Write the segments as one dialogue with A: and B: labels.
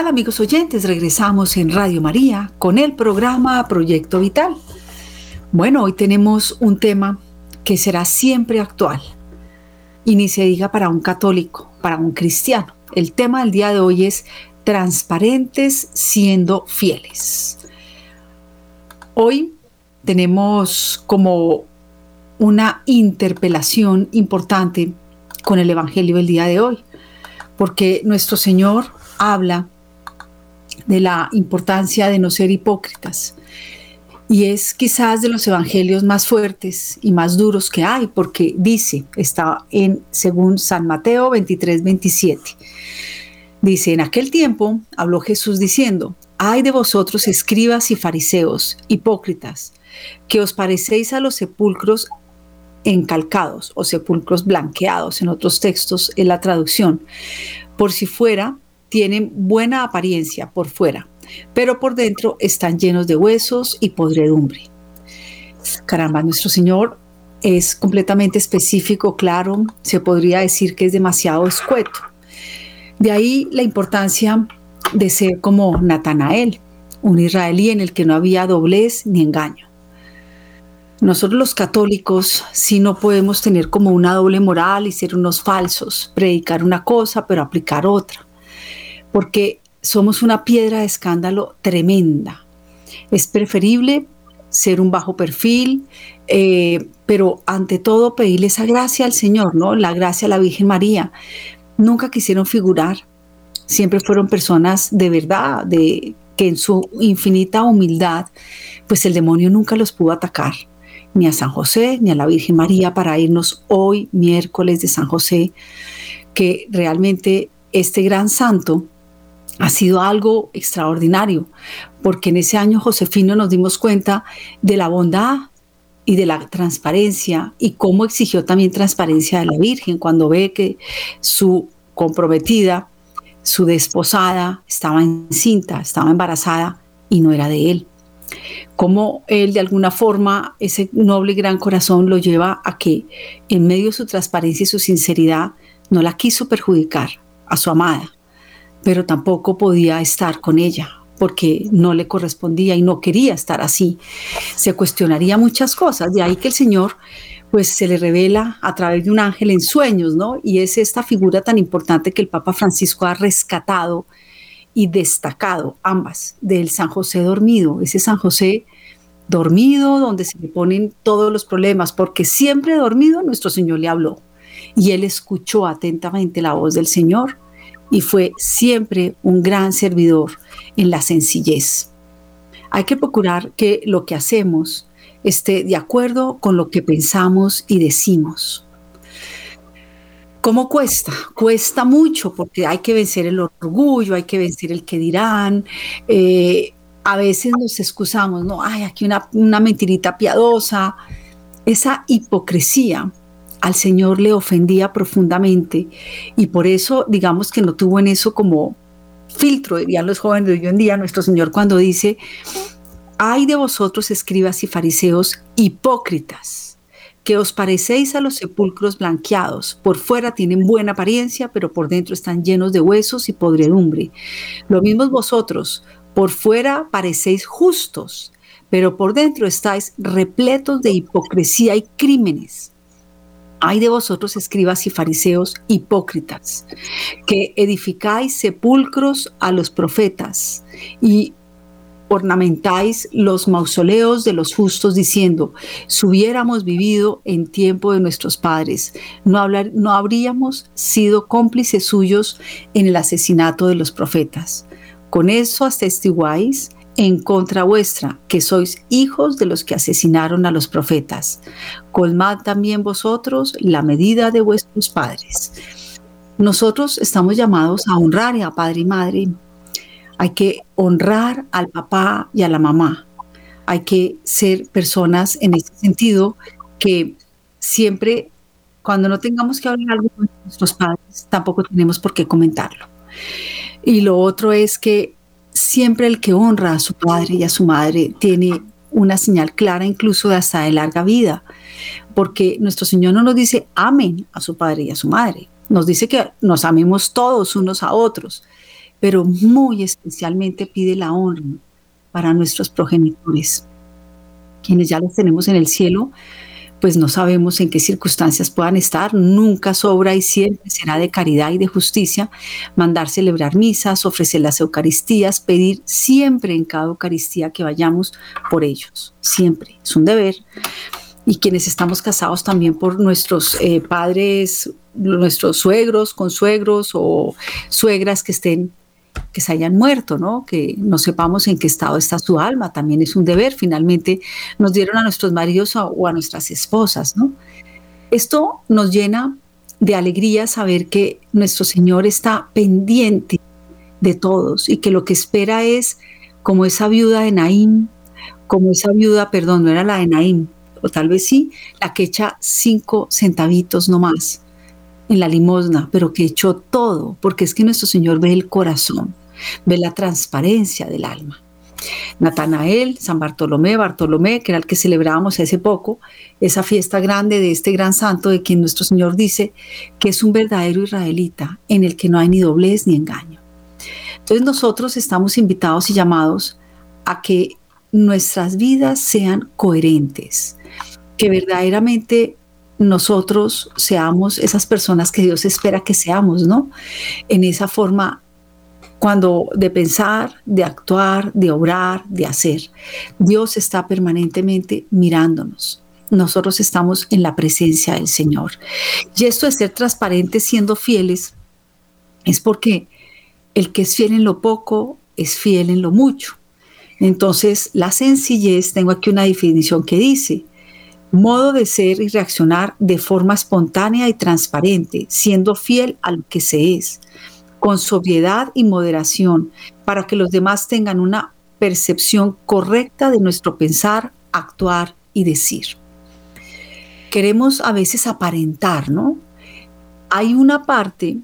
A: ¿Qué tal amigos oyentes? Regresamos en Radio María con el programa Proyecto Vital. Bueno, hoy tenemos un tema que será siempre actual y ni se diga para un católico, para un cristiano. El tema del día de hoy es transparentes siendo fieles. Hoy tenemos como una interpelación importante con el Evangelio del día de hoy, porque nuestro Señor habla de la importancia de no ser hipócritas. Y es quizás de los evangelios más fuertes y más duros que hay, porque dice, está en según San Mateo 23, 27. Dice, en aquel tiempo habló Jesús diciendo, ay de vosotros escribas y fariseos, hipócritas, que os parecéis a los sepulcros encalcados o sepulcros blanqueados en otros textos en la traducción, por si fuera tienen buena apariencia por fuera, pero por dentro están llenos de huesos y podredumbre. Caramba, nuestro Señor es completamente específico, claro, se podría decir que es demasiado escueto. De ahí la importancia de ser como Natanael, un israelí en el que no había doblez ni engaño. Nosotros los católicos sí no podemos tener como una doble moral y ser unos falsos, predicar una cosa pero aplicar otra porque somos una piedra de escándalo tremenda. Es preferible ser un bajo perfil, eh, pero ante todo pedirle esa gracia al Señor, ¿no? La gracia a la Virgen María. Nunca quisieron figurar, siempre fueron personas de verdad, de que en su infinita humildad, pues el demonio nunca los pudo atacar, ni a San José, ni a la Virgen María, para irnos hoy, miércoles de San José, que realmente este gran santo ha sido algo extraordinario, porque en ese año Josefino nos dimos cuenta de la bondad y de la transparencia y cómo exigió también transparencia de la Virgen cuando ve que su comprometida, su desposada, estaba encinta, estaba embarazada y no era de él. Cómo él de alguna forma, ese noble y gran corazón lo lleva a que en medio de su transparencia y su sinceridad no la quiso perjudicar a su amada, pero tampoco podía estar con ella porque no le correspondía y no quería estar así. Se cuestionaría muchas cosas, de ahí que el Señor pues se le revela a través de un ángel en sueños, ¿no? Y es esta figura tan importante que el Papa Francisco ha rescatado y destacado ambas del San José dormido, ese San José dormido donde se le ponen todos los problemas, porque siempre dormido nuestro Señor le habló y él escuchó atentamente la voz del Señor y fue siempre un gran servidor en la sencillez. Hay que procurar que lo que hacemos esté de acuerdo con lo que pensamos y decimos. ¿Cómo cuesta? Cuesta mucho porque hay que vencer el orgullo, hay que vencer el que dirán. Eh, a veces nos excusamos, no, hay aquí una, una mentirita piadosa. Esa hipocresía al Señor le ofendía profundamente y por eso digamos que no tuvo en eso como filtro, dirían los jóvenes de hoy en día, nuestro Señor cuando dice, hay de vosotros escribas y fariseos hipócritas, que os parecéis a los sepulcros blanqueados, por fuera tienen buena apariencia, pero por dentro están llenos de huesos y podredumbre. Lo mismo vosotros, por fuera parecéis justos, pero por dentro estáis repletos de hipocresía y crímenes. Hay de vosotros, escribas y fariseos, hipócritas, que edificáis sepulcros a los profetas y ornamentáis los mausoleos de los justos diciendo, si hubiéramos vivido en tiempo de nuestros padres, no, hablar, no habríamos sido cómplices suyos en el asesinato de los profetas. Con eso atestiguáis en contra vuestra, que sois hijos de los que asesinaron a los profetas. Colmad también vosotros la medida de vuestros padres. Nosotros estamos llamados a honrar a padre y madre. Hay que honrar al papá y a la mamá. Hay que ser personas en ese sentido que siempre, cuando no tengamos que hablar algo con nuestros padres, tampoco tenemos por qué comentarlo. Y lo otro es que siempre el que honra a su padre y a su madre tiene una señal clara incluso de hasta de larga vida, porque nuestro Señor no nos dice amen a su padre y a su madre, nos dice que nos amemos todos unos a otros, pero muy especialmente pide la honra para nuestros progenitores, quienes ya los tenemos en el cielo, pues no sabemos en qué circunstancias puedan estar, nunca sobra y siempre será de caridad y de justicia mandar celebrar misas, ofrecer las Eucaristías, pedir siempre en cada Eucaristía que vayamos por ellos, siempre, es un deber. Y quienes estamos casados también por nuestros eh, padres, nuestros suegros, consuegros o suegras que estén que se hayan muerto, ¿no? Que no sepamos en qué estado está su alma, también es un deber. Finalmente nos dieron a nuestros maridos o a nuestras esposas, ¿no? Esto nos llena de alegría saber que nuestro Señor está pendiente de todos y que lo que espera es como esa viuda de Naín, como esa viuda, perdón, no era la de Naín, o tal vez sí, la que echa cinco centavitos no más en la limosna, pero que echó todo, porque es que nuestro Señor ve el corazón, ve la transparencia del alma. Natanael, San Bartolomé, Bartolomé, que era el que celebrábamos hace poco, esa fiesta grande de este gran santo de quien nuestro Señor dice que es un verdadero israelita en el que no hay ni doblez ni engaño. Entonces nosotros estamos invitados y llamados a que nuestras vidas sean coherentes, que verdaderamente nosotros seamos esas personas que Dios espera que seamos, ¿no? En esa forma cuando de pensar, de actuar, de obrar, de hacer. Dios está permanentemente mirándonos. Nosotros estamos en la presencia del Señor. Y esto de ser transparentes siendo fieles es porque el que es fiel en lo poco es fiel en lo mucho. Entonces, la sencillez, tengo aquí una definición que dice, modo de ser y reaccionar de forma espontánea y transparente, siendo fiel a lo que se es, con sobriedad y moderación, para que los demás tengan una percepción correcta de nuestro pensar, actuar y decir. Queremos a veces aparentar, ¿no? Hay una parte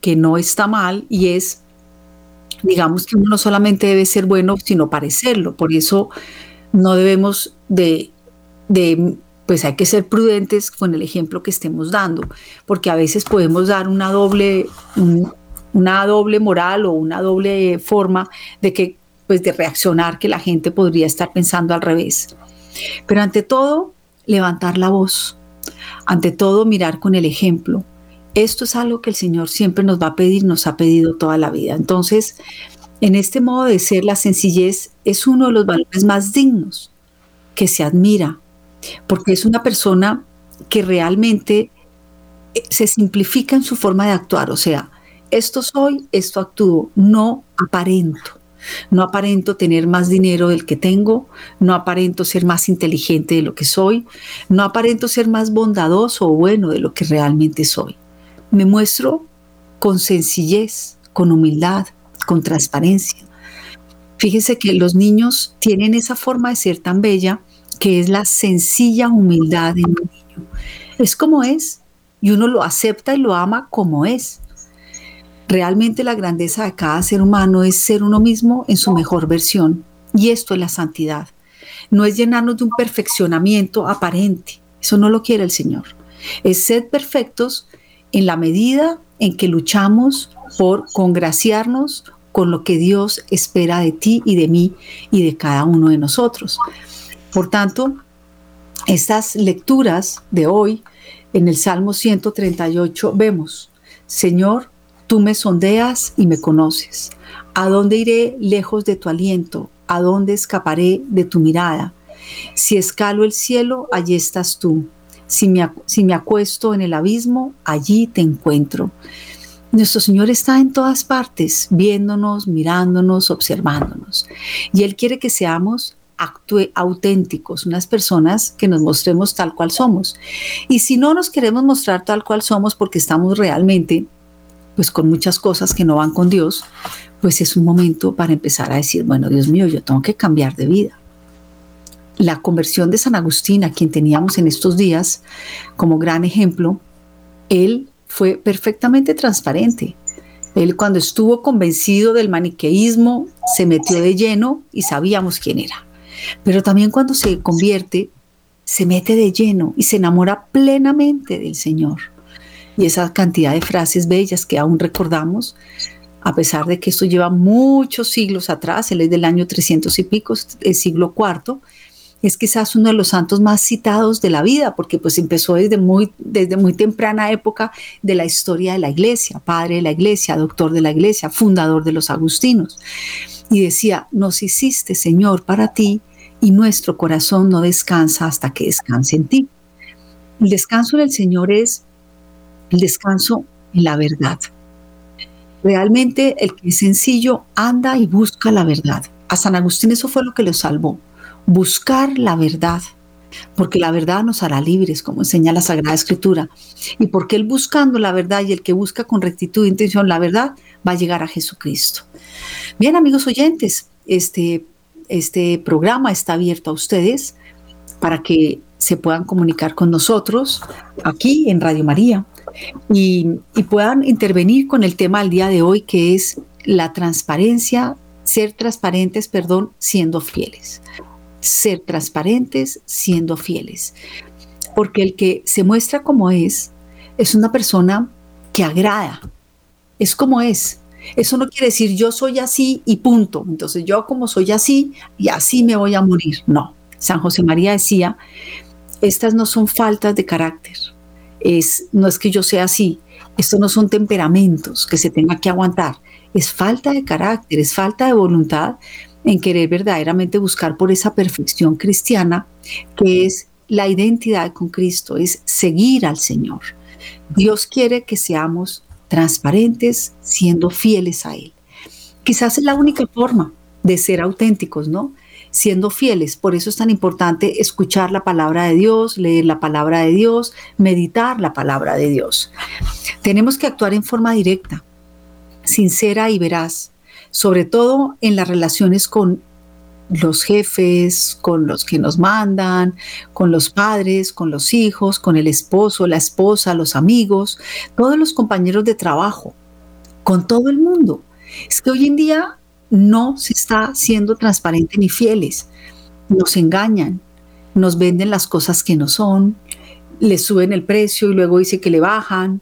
A: que no está mal y es, digamos que uno no solamente debe ser bueno, sino parecerlo. Por eso no debemos de pues hay que ser prudentes con el ejemplo que estemos dando, porque a veces podemos dar una doble, una doble moral o una doble forma de que, pues de reaccionar que la gente podría estar pensando al revés. Pero ante todo, levantar la voz, ante todo mirar con el ejemplo. Esto es algo que el Señor siempre nos va a pedir, nos ha pedido toda la vida. Entonces, en este modo de ser, la sencillez es uno de los valores más dignos que se admira porque es una persona que realmente eh, se simplifica en su forma de actuar, o sea, esto soy, esto actúo, no aparento. No aparento tener más dinero del que tengo, no aparento ser más inteligente de lo que soy, no aparento ser más bondadoso o bueno de lo que realmente soy. Me muestro con sencillez, con humildad, con transparencia. Fíjense que los niños tienen esa forma de ser tan bella que es la sencilla humildad de un niño. Es como es y uno lo acepta y lo ama como es. Realmente la grandeza de cada ser humano es ser uno mismo en su mejor versión y esto es la santidad. No es llenarnos de un perfeccionamiento aparente, eso no lo quiere el Señor. Es ser perfectos en la medida en que luchamos por congraciarnos con lo que Dios espera de ti y de mí y de cada uno de nosotros. Por tanto, estas lecturas de hoy en el Salmo 138 vemos, Señor, tú me sondeas y me conoces. ¿A dónde iré lejos de tu aliento? ¿A dónde escaparé de tu mirada? Si escalo el cielo, allí estás tú. Si me, si me acuesto en el abismo, allí te encuentro. Nuestro Señor está en todas partes, viéndonos, mirándonos, observándonos. Y Él quiere que seamos actúe auténticos, unas personas que nos mostremos tal cual somos. Y si no nos queremos mostrar tal cual somos porque estamos realmente pues con muchas cosas que no van con Dios, pues es un momento para empezar a decir, bueno, Dios mío, yo tengo que cambiar de vida. La conversión de San Agustín, a quien teníamos en estos días como gran ejemplo, él fue perfectamente transparente. Él cuando estuvo convencido del maniqueísmo, se metió de lleno y sabíamos quién era. Pero también cuando se convierte, se mete de lleno y se enamora plenamente del Señor. Y esa cantidad de frases bellas que aún recordamos, a pesar de que esto lleva muchos siglos atrás, él es del año 300 y pico, el siglo IV, es quizás uno de los santos más citados de la vida, porque pues empezó desde muy, desde muy temprana época de la historia de la iglesia, padre de la iglesia, doctor de la iglesia, fundador de los agustinos. Y decía, nos hiciste, Señor, para ti, y nuestro corazón no descansa hasta que descanse en ti. El descanso del Señor es el descanso en la verdad. Realmente el que es sencillo anda y busca la verdad. A San Agustín eso fue lo que lo salvó buscar la verdad, porque la verdad nos hará libres, como enseña la Sagrada Escritura. Y porque Él buscando la verdad y el que busca con rectitud e intención la verdad, va a llegar a Jesucristo. Bien, amigos oyentes, este, este programa está abierto a ustedes para que se puedan comunicar con nosotros aquí en Radio María y, puedan intervenir con el tema del día de hoy, que es la transparencia, ser transparentes, perdón, siendo fieles ser transparentes siendo fieles. Porque el que se muestra como es, es una persona que agrada, es como es. Eso no quiere decir yo soy así y punto. Entonces yo como soy así y así me voy a morir. No. San José María decía, estas no son faltas de carácter. Es, no es que yo sea así. Estos no son temperamentos que se tenga que aguantar. Es falta de carácter, es falta de voluntad en querer verdaderamente buscar por esa perfección cristiana que es la identidad con Cristo, es seguir al Señor. Dios quiere que seamos transparentes siendo fieles a Él. Quizás es la única forma de ser auténticos, ¿no? Siendo fieles. Por eso es tan importante escuchar la palabra de Dios, leer la palabra de Dios, meditar la palabra de Dios. Tenemos que actuar en forma directa, sincera y veraz, sobre todo en las relaciones con los jefes, con los que nos mandan, con los padres, con los hijos, con el esposo, la esposa, los amigos, todos los compañeros de trabajo, con todo el mundo. Es que hoy en día no se está siendo transparente ni fieles. Nos engañan, nos venden las cosas que no son, le suben el precio y luego dice que le bajan.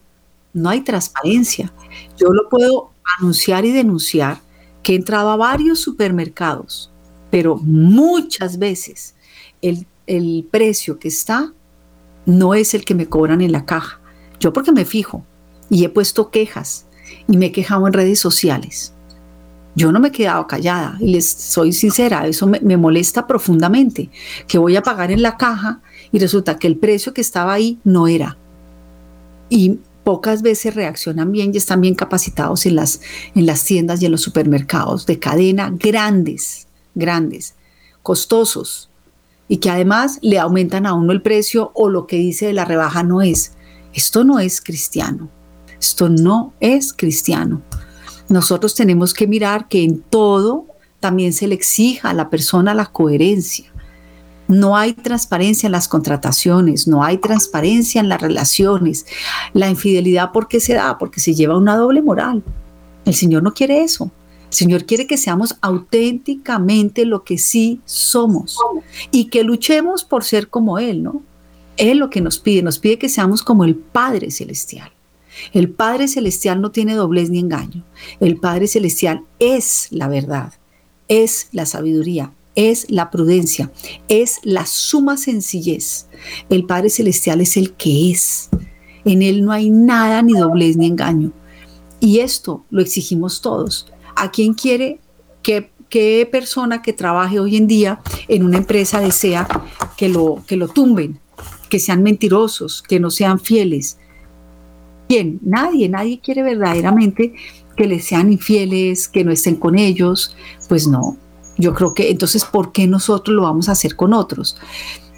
A: No hay transparencia. Yo lo puedo anunciar y denunciar que he entrado a varios supermercados, pero muchas veces el, precio que está no es el que me cobran en la caja. Yo porque me fijo y he puesto quejas y me he quejado en redes sociales. Yo no me he quedado callada y les soy sincera, eso me, me, molesta profundamente, que voy a pagar en la caja y resulta que el precio que estaba ahí no era. Y pocas veces reaccionan bien y están bien capacitados en las, en las tiendas y en los supermercados de cadena grandes, grandes, costosos, y que además le aumentan a uno el precio o lo que dice de la rebaja no es. Esto no es cristiano. Esto no es cristiano. Nosotros tenemos que mirar que en todo también se le exija a la persona la coherencia. No hay transparencia en las contrataciones, no hay transparencia en las relaciones. La infidelidad, ¿por qué se da? Porque se lleva una doble moral. El Señor no quiere eso. Señor quiere que seamos auténticamente lo que sí somos y que luchemos por ser como Él, ¿no? Él lo que nos pide, nos pide que seamos como el Padre Celestial. El Padre Celestial no tiene doblez ni engaño. El Padre Celestial es la verdad, es la sabiduría, es la prudencia, es la suma sencillez. El Padre Celestial es el que es. En Él no hay nada, ni doblez, ni engaño. Y esto lo exigimos todos. ¿A quién quiere que qué persona que trabaje hoy en día en una empresa desea que lo, que lo tumben, que sean mentirosos, que no sean fieles? ¿Quién? Nadie, nadie quiere verdaderamente que les sean infieles, que no estén con ellos. Pues no, yo creo que entonces, ¿por qué nosotros lo vamos a hacer con otros?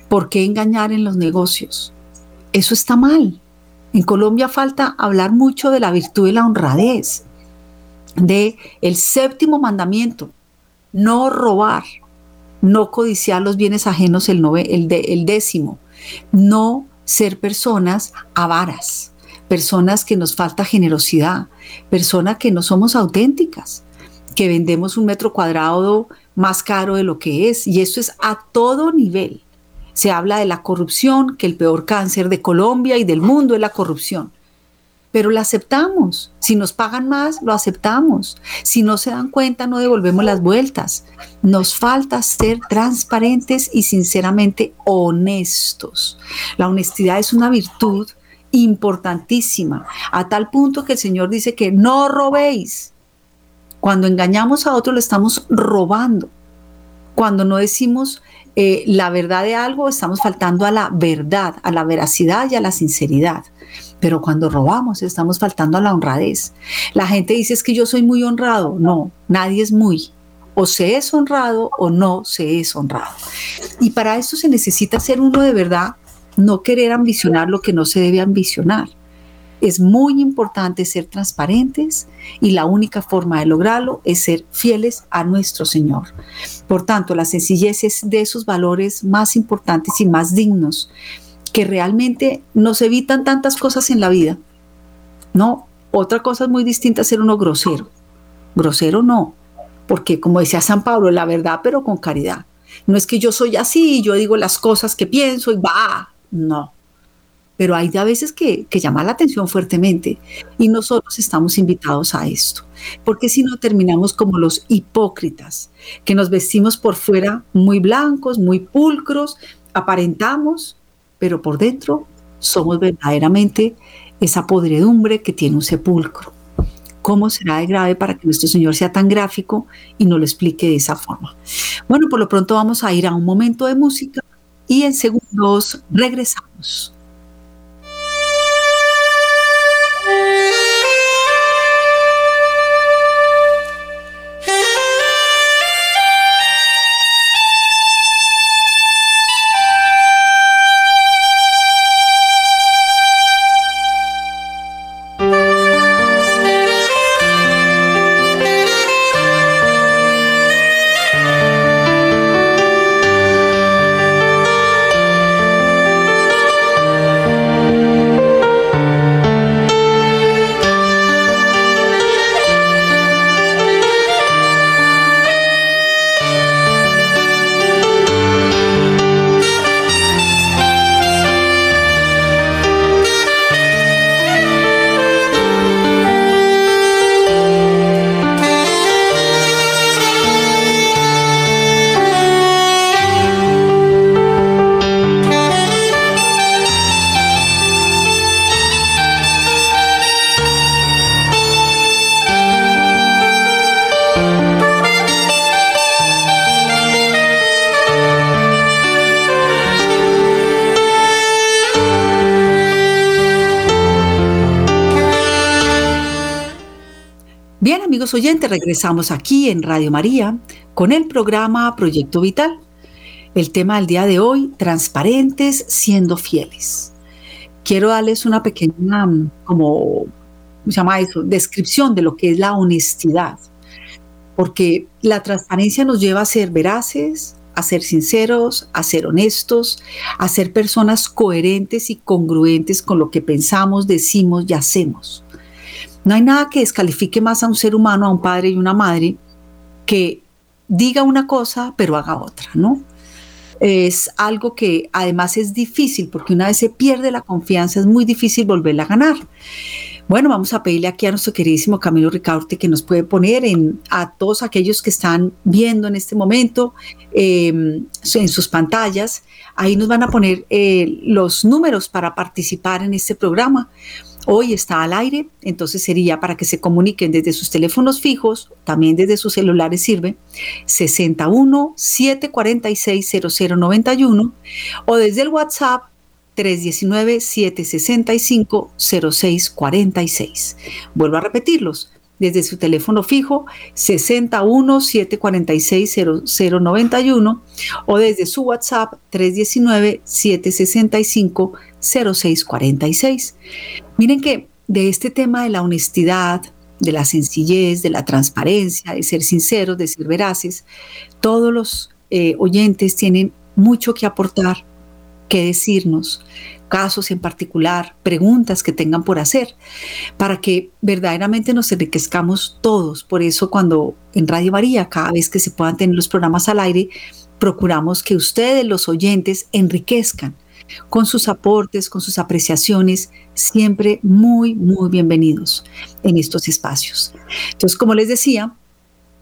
A: ¿Por qué engañar en los negocios? Eso está mal. En Colombia falta hablar mucho de la virtud de la honradez, de el séptimo mandamiento, no robar, no codiciar los bienes ajenos, el, el, el décimo, no ser personas avaras, personas que nos falta generosidad, personas que no somos auténticas, que vendemos un metro cuadrado más caro de lo que es. Y esto es a todo nivel. Se habla de la corrupción, que el peor cáncer de Colombia y del mundo es la corrupción. Pero la aceptamos. Si nos pagan más, lo aceptamos. Si no se dan cuenta, no devolvemos las vueltas. Nos falta ser transparentes y sinceramente honestos. La honestidad es una virtud importantísima, a tal punto que el Señor dice que no robéis. Cuando engañamos a otro, lo estamos robando. Cuando no decimos eh, la verdad de algo, estamos faltando a la verdad, a la veracidad y a la sinceridad. Pero cuando robamos, estamos faltando a la honradez. La gente dice es que yo soy muy honrado. No, nadie es muy. O se es honrado o no se es honrado. Y para eso se necesita ser uno de verdad, no querer ambicionar lo que no se debe ambicionar. Es muy importante ser transparentes y la única forma de lograrlo es ser fieles a nuestro Señor. Por tanto, la sencillez es de esos valores más importantes y más dignos que realmente nos evitan tantas cosas en la vida. No, otra cosa es muy distinta ser uno grosero. Grosero no, porque como decía San Pablo, la verdad pero con caridad. No es que yo soy así, yo digo las cosas que pienso y va, no. Pero hay a veces que, que llama la atención fuertemente y nosotros estamos invitados a esto, porque si no terminamos como los hipócritas, que nos vestimos por fuera muy blancos, muy pulcros, aparentamos, pero por dentro somos verdaderamente esa podredumbre que tiene un sepulcro. ¿Cómo será de grave para que nuestro Señor sea tan gráfico y no lo explique de esa forma? Bueno, por lo pronto vamos a ir a un momento de música y en segundos regresamos. Oyentes, regresamos aquí en Radio María con el programa Proyecto Vital. El tema del día de hoy, transparentes siendo fieles. Quiero darles una pequeña, como, se llama eso? Descripción de lo que es la honestidad. Porque la transparencia nos lleva a ser veraces, a ser sinceros, a ser honestos, a ser personas coherentes y congruentes con lo que pensamos, decimos y hacemos. No hay nada que descalifique más a un ser humano, a un padre y una madre, que diga una cosa pero haga otra, ¿no? Es algo que además es difícil, porque una vez se pierde la confianza es muy difícil volverla a ganar. Bueno, vamos a pedirle aquí a nuestro queridísimo Camilo Ricaurte que nos puede poner en, a todos aquellos que están viendo en este momento em, en sus pantallas. Ahí nos van a poner eh, los números para participar en este programa hoy está al aire, entonces sería para que se comuniquen desde sus teléfonos fijos, también desde sus celulares sirve, 61 746 0091 o desde el WhatsApp 319-765-0646. Vuelvo a repetirlos. Desde su teléfono fijo 61 746 0091 o desde su WhatsApp 319 765 0646. Miren que de este tema de la honestidad, de la sencillez, de la transparencia, de ser sinceros, de ser veraces, todos los eh, oyentes tienen mucho que aportar, que decirnos, casos en particular, preguntas que tengan por hacer, para que verdaderamente nos enriquezcamos todos. Por eso cuando en Radio María, cada vez que se puedan tener los programas al aire, procuramos que ustedes, los oyentes, enriquezcan con sus aportes, con sus apreciaciones, siempre muy, muy bienvenidos en estos espacios. Entonces, como les decía,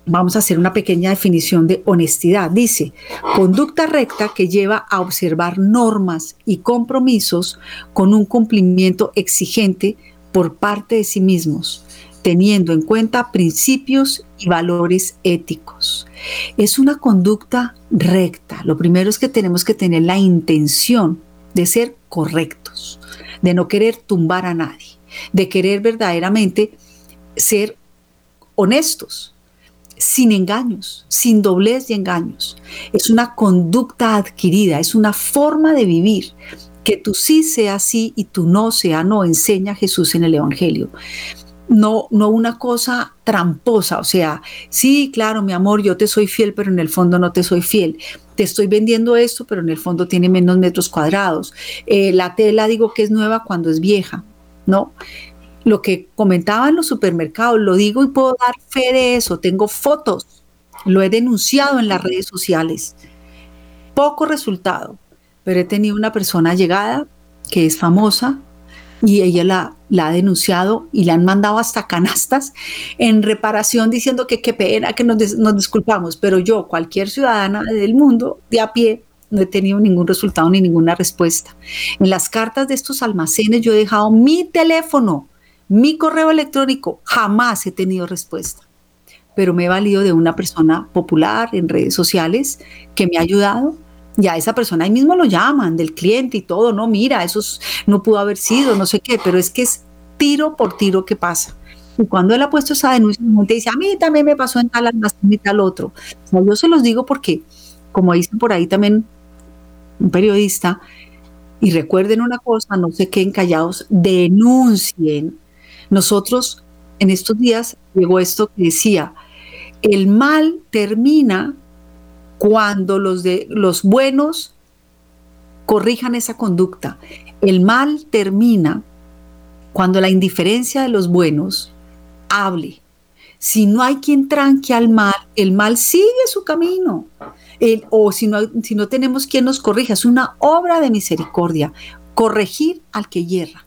A: vamos a hacer una pequeña definición de honestidad. Dice, conducta recta que lleva a observar normas y compromisos con un cumplimiento exigente por parte de sí mismos, teniendo en cuenta principios y valores éticos. Es una conducta recta. Lo primero es que tenemos que tener la intención de ser correctos, de no querer tumbar a nadie, de querer verdaderamente ser honestos, sin engaños, sin doblez y engaños. Es una conducta adquirida, es una forma de vivir. Que tú sí sea sí y tú no sea no, enseña Jesús en el Evangelio. No, no una cosa tramposa, o sea, sí, claro, mi amor, yo te soy fiel, pero en el fondo no te soy fiel. Te estoy vendiendo esto, pero en el fondo tiene menos metros cuadrados. Eh, la tela digo que es nueva cuando es vieja, ¿no? Lo que comentaba en los supermercados, lo digo y puedo dar fe de eso, tengo fotos, lo he denunciado en las redes sociales. Poco resultado, pero he tenido una persona llegada que es famosa y ella la, la, ha denunciado y le han mandado hasta canastas en reparación diciendo que qué pena, que nos disculpamos, pero yo, cualquier ciudadana del mundo de a pie, no he tenido ningún resultado ni ninguna respuesta. En las cartas de estos almacenes yo he dejado mi teléfono mi correo electrónico jamás he tenido respuesta, pero me he valido de una persona popular en redes sociales que me ha ayudado. Y a esa persona ahí mismo lo llaman, del cliente y todo, no, mira, eso no pudo haber sido, no sé qué, pero es que es tiro por tiro que pasa. Y cuando él ha puesto esa denuncia, la gente dice, a mí también me pasó en tal almacén y tal otro. yo se los digo porque, como dicen por ahí también un periodista, y recuerden una cosa, no se queden callados, denuncien nosotros en estos días llegó esto que decía, el mal termina cuando los, de, los buenos corrijan esa conducta. El mal termina cuando la indiferencia de los buenos hable. Si no hay quien tranque al mal, el mal sigue su camino. o si no, si no tenemos quien nos corrija, es una obra de misericordia. Corregir al que hierra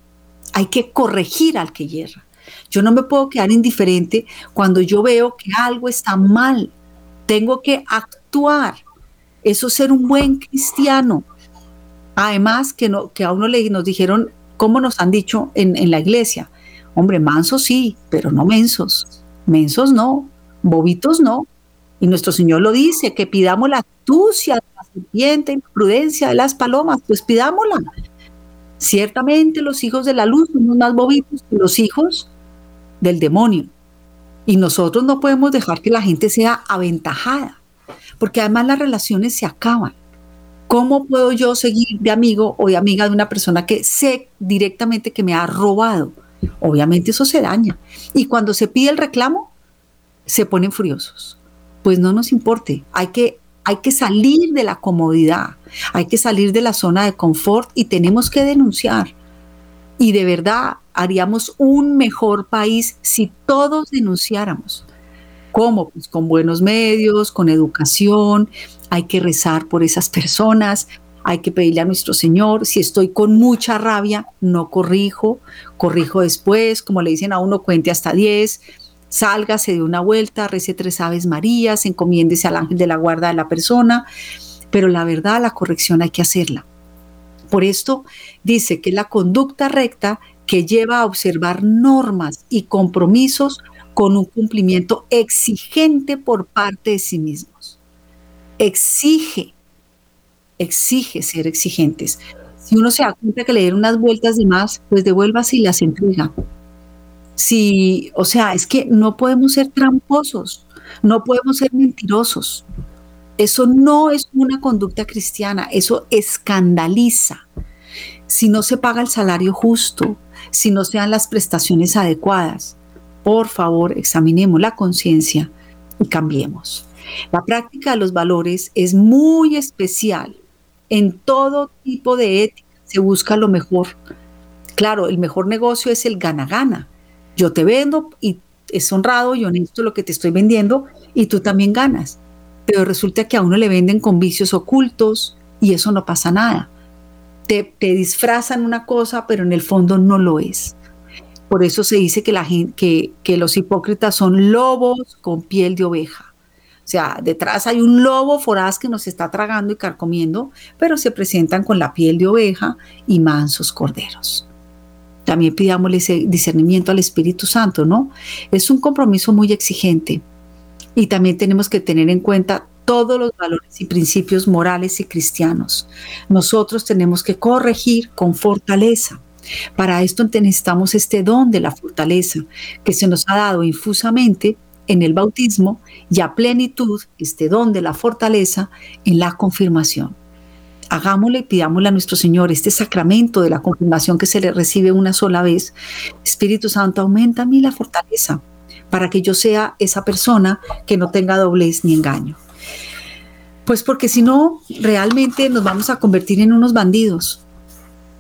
A: hay que corregir al que hierra. Yo no me puedo quedar indiferente cuando yo veo que algo está mal. Tengo que actuar. Eso es ser un buen cristiano. Además, que, no, que a uno le, nos dijeron, como nos han dicho en, la iglesia, hombre, mansos sí, pero no mensos. Mensos no, bobitos no. Y nuestro Señor lo dice, que pidamos la astucia de la serpiente, y prudencia de las palomas, pues pidámosla. Ciertamente los hijos de la luz son más bobitos que los hijos del demonio. Y nosotros no podemos dejar que la gente sea aventajada, porque además las relaciones se acaban. ¿Cómo puedo yo seguir de amigo o de amiga de una persona que sé directamente que me ha robado? Obviamente eso se daña. Y cuando se pide el reclamo, se ponen furiosos. Pues no nos importe, hay que hay que salir de la comodidad, hay que salir de la zona de confort y tenemos que denunciar. Y de verdad haríamos un mejor país si todos denunciáramos. ¿Cómo? Pues con buenos medios, con educación, hay que rezar por esas personas, hay que pedirle a nuestro Señor, si estoy con mucha rabia, no corrijo, corrijo después, como le dicen a uno, cuente hasta 10, sálgase de una vuelta, rece tres aves marías, encomiéndese al ángel de la guarda de la persona, pero la verdad, la corrección hay que hacerla. Por esto dice que la conducta recta que lleva a observar normas y compromisos con un cumplimiento exigente por parte de sí mismos. Exige, exige ser exigentes. Si uno se da cuenta que le dieron unas vueltas de más, pues devuélvase y las entrega. Si, o sea, es que no podemos ser tramposos, no podemos ser mentirosos. Eso no es una conducta cristiana, eso escandaliza. Si no se paga el salario justo, si no se dan las prestaciones adecuadas, por favor, examinemos la conciencia y cambiemos. La práctica de los valores es muy especial. En todo tipo de ética se busca lo mejor. Claro, el mejor negocio es el gana-gana, yo te vendo y es honrado y honesto lo que te estoy vendiendo y tú también ganas. Pero resulta que a uno le venden con vicios ocultos y eso no pasa nada. te, disfrazan una cosa, pero en el fondo no lo es. Por eso se dice que, la que, que los hipócritas son lobos con piel de oveja. O sea, detrás hay un lobo foraz que nos está tragando y carcomiendo, pero se presentan con la piel de oveja y mansos corderos. También pidámosle ese discernimiento al Espíritu Santo, ¿no? Es un compromiso muy exigente y también tenemos que tener en cuenta todos los valores y principios morales y cristianos. Nosotros tenemos que corregir con fortaleza. Para esto necesitamos este don de la fortaleza que se nos ha dado infusamente en el bautismo y a plenitud este don de la fortaleza en la confirmación. Hagámosle y pidámosle a nuestro Señor este sacramento de la confirmación que se le recibe una sola vez. Espíritu Santo, aumenta a mí la fortaleza para que yo sea esa persona que no tenga doblez ni engaño. Pues porque si no, realmente nos vamos a convertir en unos bandidos,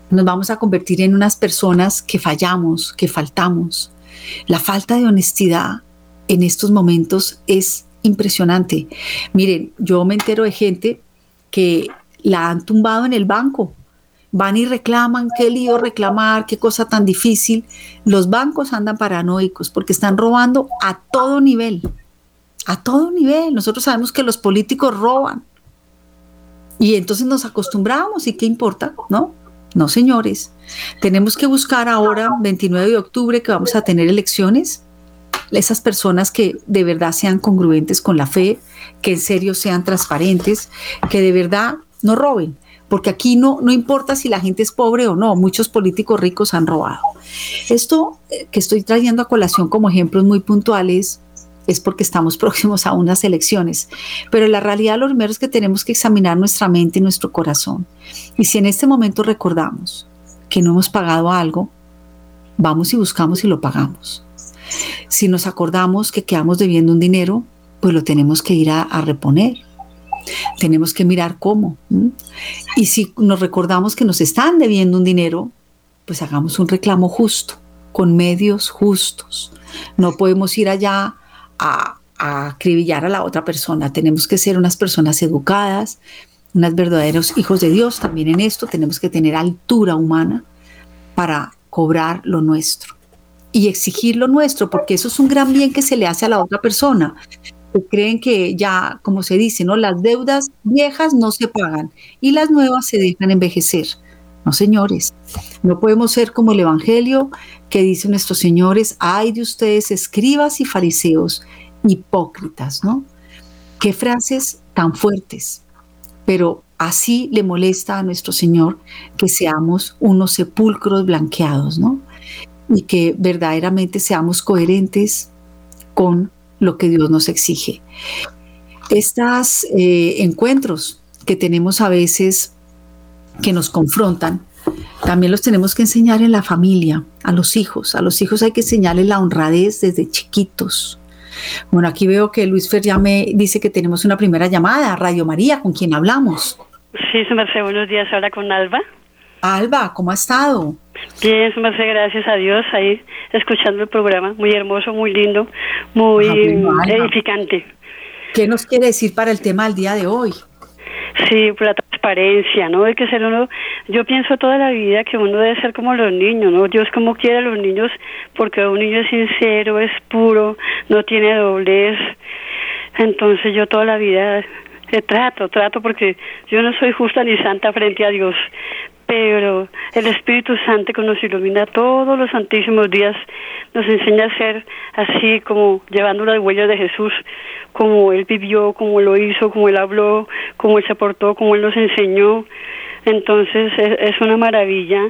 A: nos vamos a convertir en unas personas que fallamos, que faltamos. La falta de honestidad en estos momentos es impresionante. Miren, yo me entero de gente que la han tumbado en el banco. Van y reclaman, qué lío reclamar, qué cosa tan difícil. Los bancos andan paranoicos porque están robando a todo nivel. A todo nivel. Nosotros sabemos que los políticos roban. Y entonces nos acostumbramos y qué importa, ¿no? No, señores. Tenemos que buscar ahora, 29 de octubre, que vamos a tener elecciones, esas personas que de verdad sean congruentes con la fe, que en serio sean transparentes, que de verdad no roben, porque aquí no, no importa si la gente es pobre o no, muchos políticos ricos han robado. Esto eh, que estoy trayendo a colación como ejemplos muy puntuales es porque estamos próximos a unas elecciones, pero la realidad lo primero es que tenemos que examinar nuestra mente y nuestro corazón. Y si en este momento recordamos que no hemos pagado algo, vamos y buscamos y lo pagamos. Si nos acordamos que quedamos debiendo un dinero, pues lo tenemos que ir a, reponer. Tenemos que mirar cómo. Y si nos recordamos que nos están debiendo un dinero, pues hagamos un reclamo justo, con medios justos. No podemos ir allá a, acribillar a la otra persona. Tenemos que ser unas personas educadas, unos verdaderos hijos de Dios. También en esto tenemos que tener altura humana para cobrar lo nuestro y exigir lo nuestro, porque eso es un gran bien que se le hace a la otra persona. Creen que ya, como se dice, ¿no? Las deudas viejas no se pagan y las nuevas se dejan envejecer. No, señores, no podemos ser como el Evangelio que dice nuestros señores, ay de ustedes, escribas y fariseos, hipócritas, ¿no? Qué frases tan fuertes, pero así le molesta a nuestro Señor que seamos unos sepulcros blanqueados, ¿no? y que verdaderamente seamos coherentes con lo que Dios nos exige. Estos eh, encuentros que tenemos a veces que nos confrontan, también los tenemos que enseñar en la familia, a los hijos. A los hijos hay que enseñarles la honradez desde chiquitos. Bueno, aquí veo que Luis Fer ya me dice que tenemos una primera llamada, Radio María, ¿con quien hablamos?
B: Sí, Merced, buenos días, ahora con Alba.
A: Alba, ¿cómo ha estado?
B: Bien, Merced, gracias a Dios, ahí escuchando el programa, muy hermoso, muy lindo, muy ah, edificante.
A: ¿Qué nos quiere decir para el tema del día de hoy?
B: Sí, la transparencia, ¿no? Hay que ser uno, yo pienso toda la vida que uno debe ser como los niños, ¿no? Dios como quiere a los niños, porque un niño es sincero, es puro, no tiene doblez. Entonces yo toda la vida trato, trato porque yo no soy justa ni santa frente a Dios, pero el Espíritu Santo que nos ilumina todos los santísimos días nos enseña a ser así como llevando las huellas de Jesús, como Él vivió, como lo hizo, como Él habló, como Él se portó, como Él nos enseñó. Entonces es, una maravilla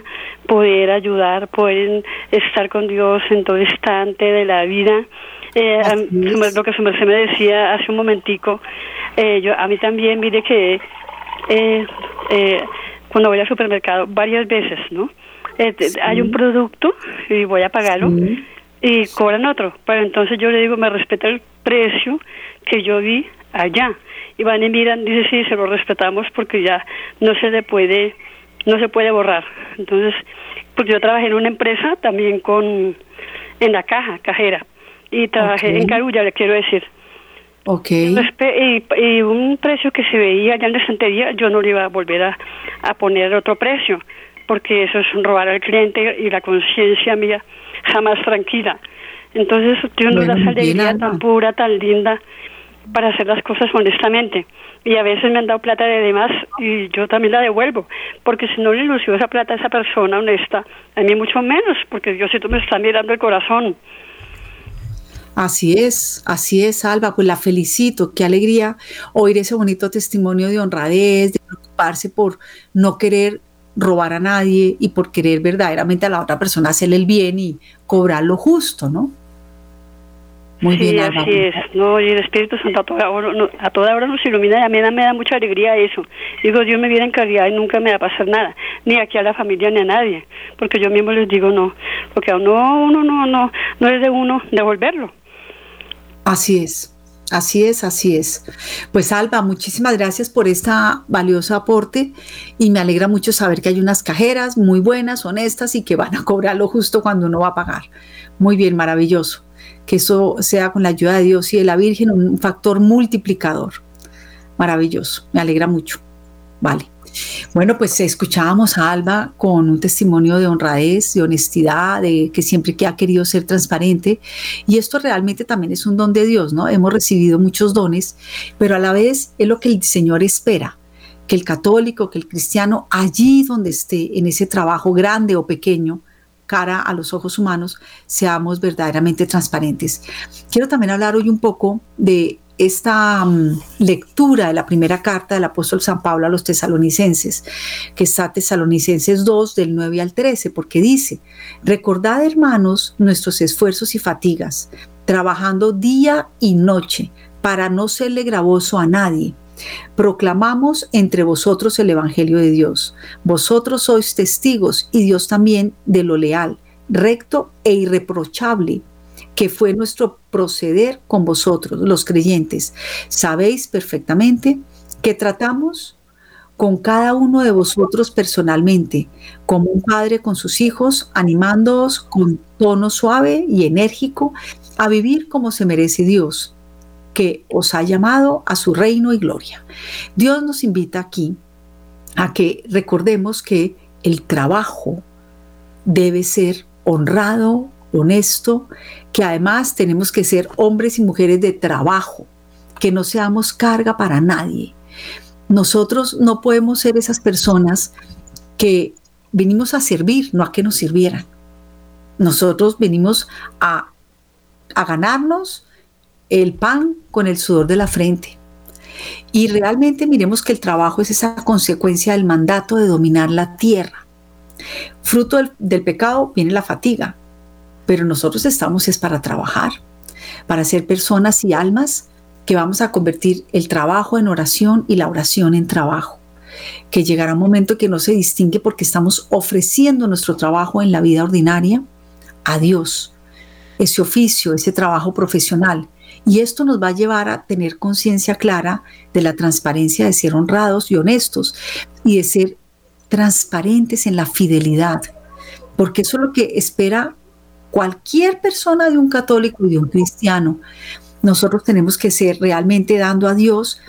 B: poder ayudar, poder estar con Dios en todo instante de la vida. Eh, lo que su merced me decía hace un momentico, eh, yo a mí también, mire que eh, eh, cuando voy al supermercado varias veces, ¿no? Eh, hay un producto y voy a pagarlo y cobran otro, pero entonces yo le digo, me respeta el precio que yo vi allá. Y van y miran, dice, sí, se lo respetamos porque ya no se le puede, no se puede borrar. Entonces, porque yo trabajé en una empresa también con, en la caja, cajera, y trabajé en Carulla, le quiero decir.
A: Ok.
B: Y, un precio que se veía ya en la estantería, yo no le iba a volver a, a poner otro precio, porque eso es robar al cliente y la conciencia mía jamás tranquila. Entonces, yo no da esa alegría tan pura, tan linda para hacer las cosas honestamente. Y a veces me han dado plata de demás y yo también la devuelvo, porque si no le ilusió esa plata a esa persona honesta, a mí mucho menos, porque Diosito me está mirando el corazón.
A: Así es, así es, Alba, pues la felicito, qué alegría oír ese bonito testimonio de honradez, de preocuparse por no querer robar a nadie y por querer verdaderamente a la otra persona hacerle el bien y cobrar lo justo, ¿no?
B: Muy bien, así es. No, y el Espíritu Santo a toda hora, a toda hora nos ilumina y a mí me da mucha alegría eso. Digo, Dios me viene en calidad y nunca me va a pasar nada, ni aquí a la familia ni a nadie, porque yo mismo les digo no, porque a uno, uno no, no, no es de uno devolverlo.
A: Así es. Así es, así es. Pues Alba, muchísimas gracias por esta valioso aporte y me alegra mucho saber que hay unas cajeras muy buenas, honestas y que van a cobrarlo justo cuando uno va a pagar. Muy bien, maravilloso. Que eso sea con la ayuda de Dios y de la Virgen un factor multiplicador. Maravilloso, me alegra mucho. Vale. Bueno, pues escuchábamos a Alba con un testimonio de honradez, de honestidad, de que siempre que ha querido ser transparente. Y esto realmente también es un don de Dios, ¿no? Hemos recibido muchos dones, pero a la vez es lo que el Señor espera, que el católico, que el cristiano, allí donde esté, en ese trabajo grande o pequeño, cara a los ojos humanos, seamos verdaderamente transparentes. Quiero también hablar hoy un poco de esta mm, lectura de la primera carta del apóstol San Pablo a los tesalonicenses, que está Tesalonicenses 2 del 9 al 13, porque dice, recordad hermanos nuestros esfuerzos y fatigas, trabajando día y noche para no serle gravoso a nadie. Proclamamos entre vosotros el Evangelio de Dios. Vosotros sois testigos y Dios también de lo leal, recto e irreprochable que fue nuestro proceder con vosotros, los creyentes. Sabéis perfectamente que tratamos con cada uno de vosotros personalmente, como un padre con sus hijos, animándoos con tono suave y enérgico a vivir como se merece Dios, que os ha llamado a su reino y gloria. Dios nos invita aquí a que recordemos que el trabajo debe ser honrado, honesto, que además tenemos que ser hombres y mujeres de trabajo, que no seamos carga para nadie. Nosotros no podemos ser esas personas que venimos a servir, no a que nos sirvieran. Nosotros venimos a, a ganarnos el pan con el sudor de la frente. Y realmente miremos que el trabajo es esa consecuencia del mandato de dominar la tierra. Fruto del, del pecado viene la fatiga, pero nosotros estamos es para trabajar, para ser personas y almas que vamos a convertir el trabajo en oración y la oración en trabajo. Que llegará un momento que no se distingue porque estamos ofreciendo nuestro trabajo en la vida ordinaria a Dios, ese oficio, ese trabajo profesional. Y esto nos va a llevar a tener conciencia clara de la transparencia de ser honrados y honestos y de ser transparentes en la fidelidad, porque eso es lo que espera cualquier persona de un católico y de un cristiano, nosotros tenemos que ser realmente dando a Dios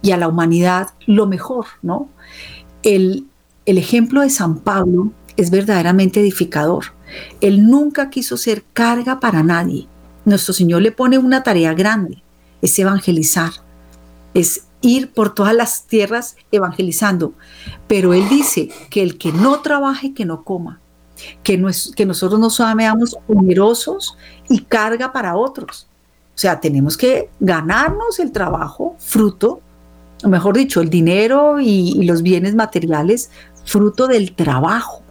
A: y a la humanidad lo mejor, ¿no? El, el ejemplo de San Pablo es verdaderamente edificador. Él nunca quiso ser carga para nadie. Nuestro Señor le pone una tarea grande, es evangelizar, es ir por todas las tierras evangelizando. Pero Él dice que el que no trabaje, que no coma que, que nosotros no seamos onerosos y carga para otros. O sea, tenemos que ganarnos el trabajo, fruto, o mejor dicho, el dinero y, y los bienes materiales, fruto del trabajo.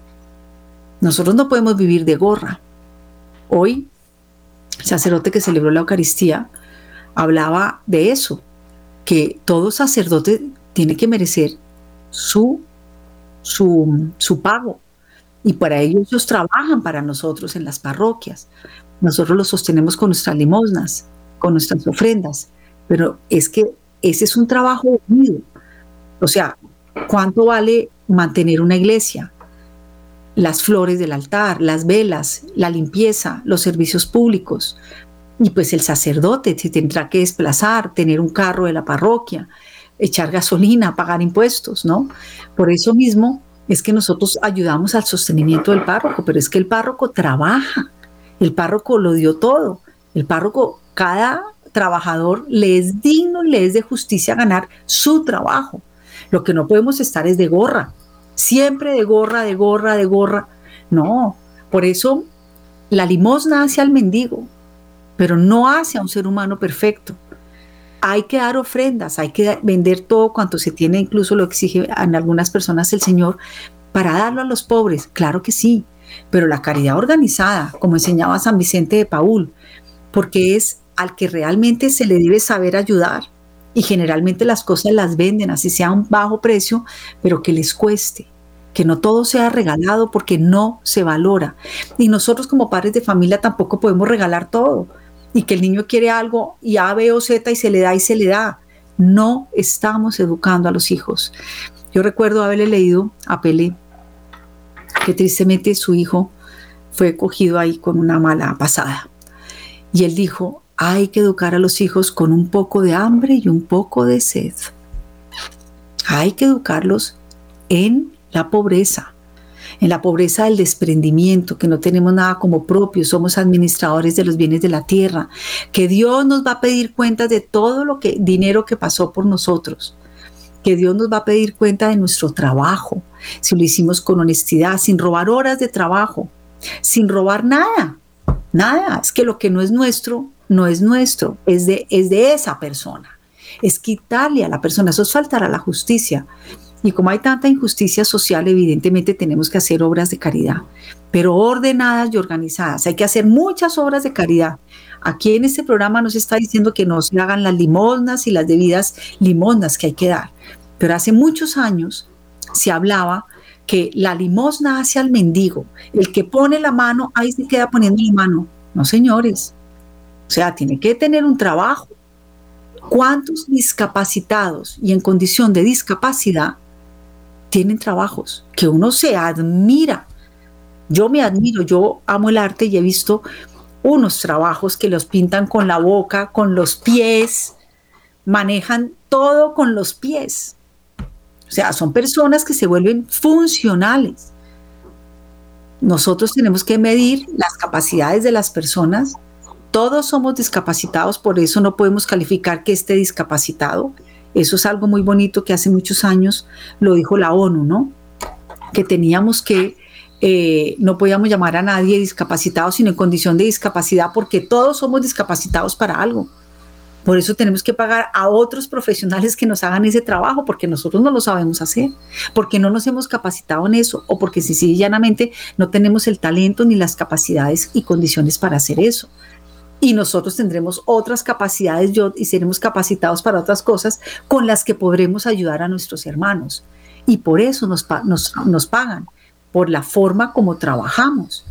A: Nosotros no podemos vivir de gorra. Hoy, el sacerdote que celebró la Eucaristía hablaba de eso, que todo sacerdote tiene que merecer su, su, su pago, y para ello ellos trabajan para nosotros en las parroquias. Nosotros los sostenemos con nuestras limosnas, con nuestras ofrendas, pero es que ese es un trabajo unido. O sea, ¿cuánto vale mantener una iglesia? Las flores del altar, las velas, la limpieza, los servicios públicos. Y pues el sacerdote se tendrá que desplazar, tener un carro de la parroquia, echar gasolina, pagar impuestos, ¿no? Por eso mismo es que nosotros ayudamos al sostenimiento del párroco, pero es que el párroco trabaja, el párroco lo dio todo, el párroco, cada trabajador le es digno y le es de justicia ganar su trabajo. Lo que no podemos estar es de gorra, siempre de gorra, de gorra, de gorra. No, por eso la limosna hace al mendigo, pero no hace a un ser humano perfecto. Hay que dar ofrendas, hay que vender todo cuanto se tiene, incluso lo exige en algunas personas el Señor, para darlo a los pobres. Claro que sí, pero la caridad organizada, como enseñaba San Vicente de Paul, porque es al que realmente se le debe saber ayudar. Y generalmente las cosas las venden, así sea a un bajo precio, pero que les cueste que no todo sea regalado porque no se valora. Y nosotros como padres de familia tampoco podemos regalar todo. Y que el niño quiere algo y A, B o Z y se le da y se le da. No estamos educando a los hijos. Yo recuerdo haberle leído a Pele que tristemente su hijo fue cogido ahí con una mala pasada. Y él dijo, hay que educar a los hijos con un poco de hambre y un poco de sed. Hay que educarlos en la pobreza, en la pobreza del desprendimiento, que no tenemos nada como propio, somos administradores de los bienes de la tierra, que Dios nos va a pedir cuenta de todo lo que dinero que pasó por nosotros, que Dios nos va a pedir cuenta de nuestro trabajo, si lo hicimos con honestidad, sin robar horas de trabajo, sin robar nada, nada, es que lo que no es nuestro no es nuestro, es de, es de esa persona. Es quitarle a la persona, eso es faltar a la justicia. Y como hay tanta injusticia social, evidentemente tenemos que hacer obras de caridad, pero ordenadas y organizadas. Hay que hacer muchas obras de caridad. Aquí en este programa nos está diciendo que nos hagan las limosnas y las debidas limosnas que hay que dar. Pero hace muchos años se hablaba que la limosna hace al mendigo. El que pone la mano, ahí se queda poniendo la mano. No, señores. O sea, tiene que tener un trabajo. ¿Cuántos discapacitados y en condición de discapacidad tienen trabajos que uno se admira. Yo me admiro, yo amo el arte y he visto unos trabajos que los pintan con la boca, con los pies, manejan todo con los pies. O sea, son personas que se vuelven funcionales. Nosotros tenemos que medir las capacidades de las personas. Todos somos discapacitados, por eso no podemos calificar que esté discapacitado. Eso es algo muy bonito que hace muchos años lo dijo la ONU, ¿no? Que teníamos que, eh, no podíamos llamar a nadie discapacitado, sino en condición de discapacidad, porque todos somos discapacitados para algo. Por eso tenemos que pagar a otros profesionales que nos hagan ese trabajo, porque nosotros no lo sabemos hacer, porque no nos hemos capacitado en eso, o porque sencillamente no tenemos el talento ni las capacidades y condiciones para hacer eso y nosotros tendremos otras capacidades yo, y seremos capacitados para otras cosas con las que podremos ayudar a nuestros hermanos. Y por eso nos, nos, pagan, por la forma como trabajamos.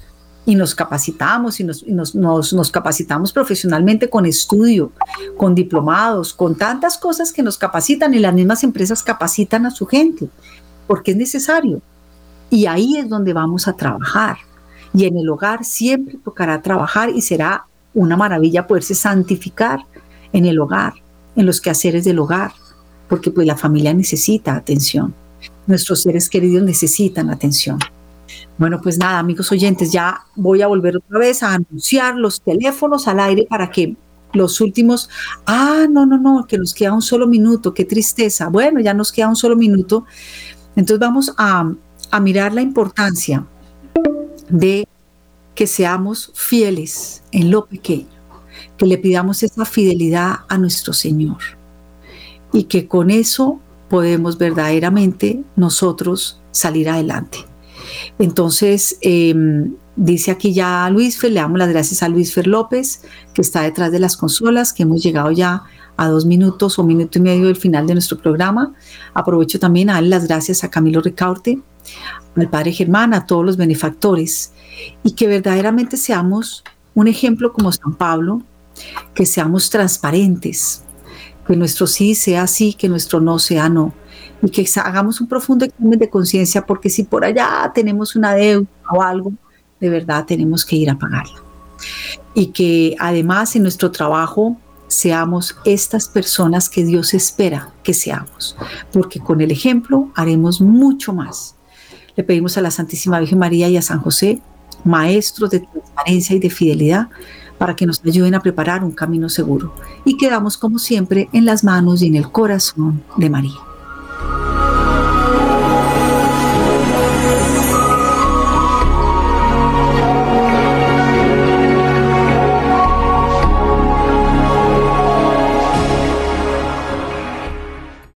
A: Y nos capacitamos y, nos, nos, nos capacitamos profesionalmente con estudio, con diplomados, con tantas cosas que nos capacitan y las mismas empresas capacitan a su gente, porque es necesario. Y ahí es donde vamos a trabajar. Y en el hogar siempre tocará trabajar y será una maravilla poderse santificar en el hogar, en los quehaceres del hogar, porque pues la familia necesita atención. Nuestros seres queridos necesitan atención. Bueno, pues nada, amigos oyentes, ya voy a volver otra vez a anunciar los teléfonos al aire para que los últimos, ah, no, no, no, que nos queda un solo minuto, qué tristeza. Bueno, ya nos queda un solo minuto. Entonces vamos a, a mirar la importancia de que seamos fieles en lo pequeño, que le pidamos esa fidelidad a nuestro Señor y que con eso podemos verdaderamente nosotros salir adelante. Entonces, em, dice aquí ya Luis Fer, le damos las gracias a Luis Fer López, que está detrás de las consolas, que hemos llegado ya a dos minutos o minuto y medio del final de nuestro programa. Aprovecho también a darle las gracias a Camilo Ricaurte, al Padre Germán, a todos los benefactores y que verdaderamente seamos un ejemplo como San Pablo, que seamos transparentes, que nuestro sí sea sí, que nuestro no sea no, y que hagamos un profundo examen de conciencia, porque si por allá tenemos una deuda o algo, de verdad tenemos que ir a pagarla. y que además en nuestro trabajo seamos estas personas que Dios espera que seamos, porque con el ejemplo haremos mucho más. Le pedimos a la Santísima Virgen María y a San José, maestros de transparencia y de fidelidad, para que nos ayuden a preparar un camino seguro. Y quedamos como siempre en las manos y en el corazón de María.